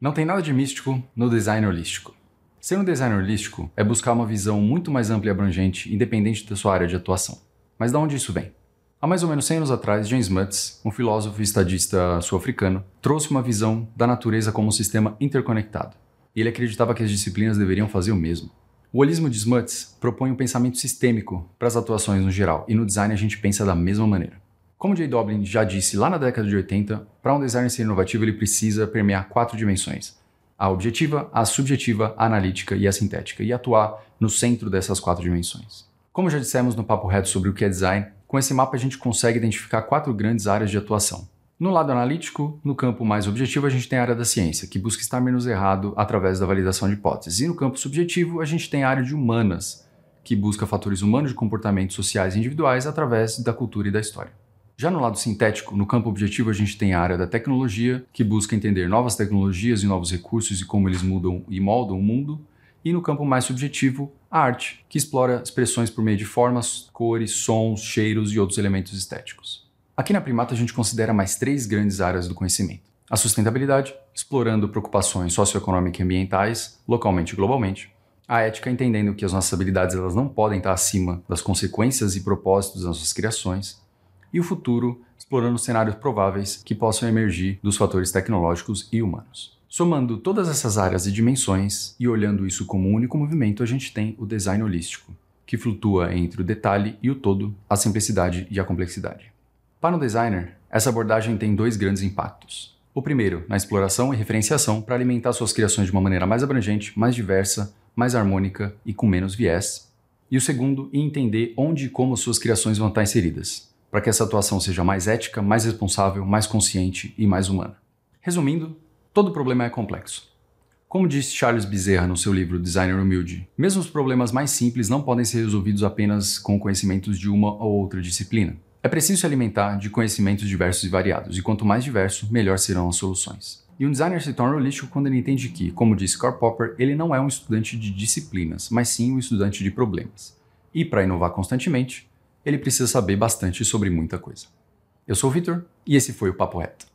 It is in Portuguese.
Não tem nada de místico no design holístico. Ser um designer holístico é buscar uma visão muito mais ampla e abrangente, independente da sua área de atuação. Mas de onde isso vem? Há mais ou menos 100 anos atrás, James Mutz, um filósofo e estadista sul-africano, trouxe uma visão da natureza como um sistema interconectado. E ele acreditava que as disciplinas deveriam fazer o mesmo. O holismo de Smuts propõe um pensamento sistêmico para as atuações no geral, e no design a gente pensa da mesma maneira. Como Jay Doblin já disse lá na década de 80, para um designer ser inovativo ele precisa permear quatro dimensões: a objetiva, a subjetiva, a analítica e a sintética, e atuar no centro dessas quatro dimensões. Como já dissemos no papo reto sobre o que é design, com esse mapa a gente consegue identificar quatro grandes áreas de atuação. No lado analítico, no campo mais objetivo, a gente tem a área da ciência, que busca estar menos errado através da validação de hipóteses. E no campo subjetivo, a gente tem a área de humanas, que busca fatores humanos de comportamentos sociais e individuais através da cultura e da história. Já no lado sintético, no campo objetivo, a gente tem a área da tecnologia, que busca entender novas tecnologias e novos recursos e como eles mudam e moldam o mundo. E no campo mais subjetivo, a arte, que explora expressões por meio de formas, cores, sons, cheiros e outros elementos estéticos. Aqui na Primata a gente considera mais três grandes áreas do conhecimento. A sustentabilidade, explorando preocupações socioeconômicas e ambientais, localmente e globalmente. A ética, entendendo que as nossas habilidades elas não podem estar acima das consequências e propósitos das nossas criações e o futuro, explorando cenários prováveis que possam emergir dos fatores tecnológicos e humanos. Somando todas essas áreas e dimensões e olhando isso como um único movimento, a gente tem o design holístico, que flutua entre o detalhe e o todo, a simplicidade e a complexidade. Para um designer, essa abordagem tem dois grandes impactos. O primeiro, na exploração e referenciação para alimentar suas criações de uma maneira mais abrangente, mais diversa, mais harmônica e com menos viés. E o segundo, em entender onde e como suas criações vão estar inseridas, para que essa atuação seja mais ética, mais responsável, mais consciente e mais humana. Resumindo, todo problema é complexo. Como disse Charles Bezerra no seu livro Designer Humilde, mesmo os problemas mais simples não podem ser resolvidos apenas com conhecimentos de uma ou outra disciplina. É preciso se alimentar de conhecimentos diversos e variados, e quanto mais diverso, melhor serão as soluções. E um designer se torna holístico quando ele entende que, como disse Karl Popper, ele não é um estudante de disciplinas, mas sim um estudante de problemas. E para inovar constantemente, ele precisa saber bastante sobre muita coisa. Eu sou o Vitor e esse foi o Papo Reto.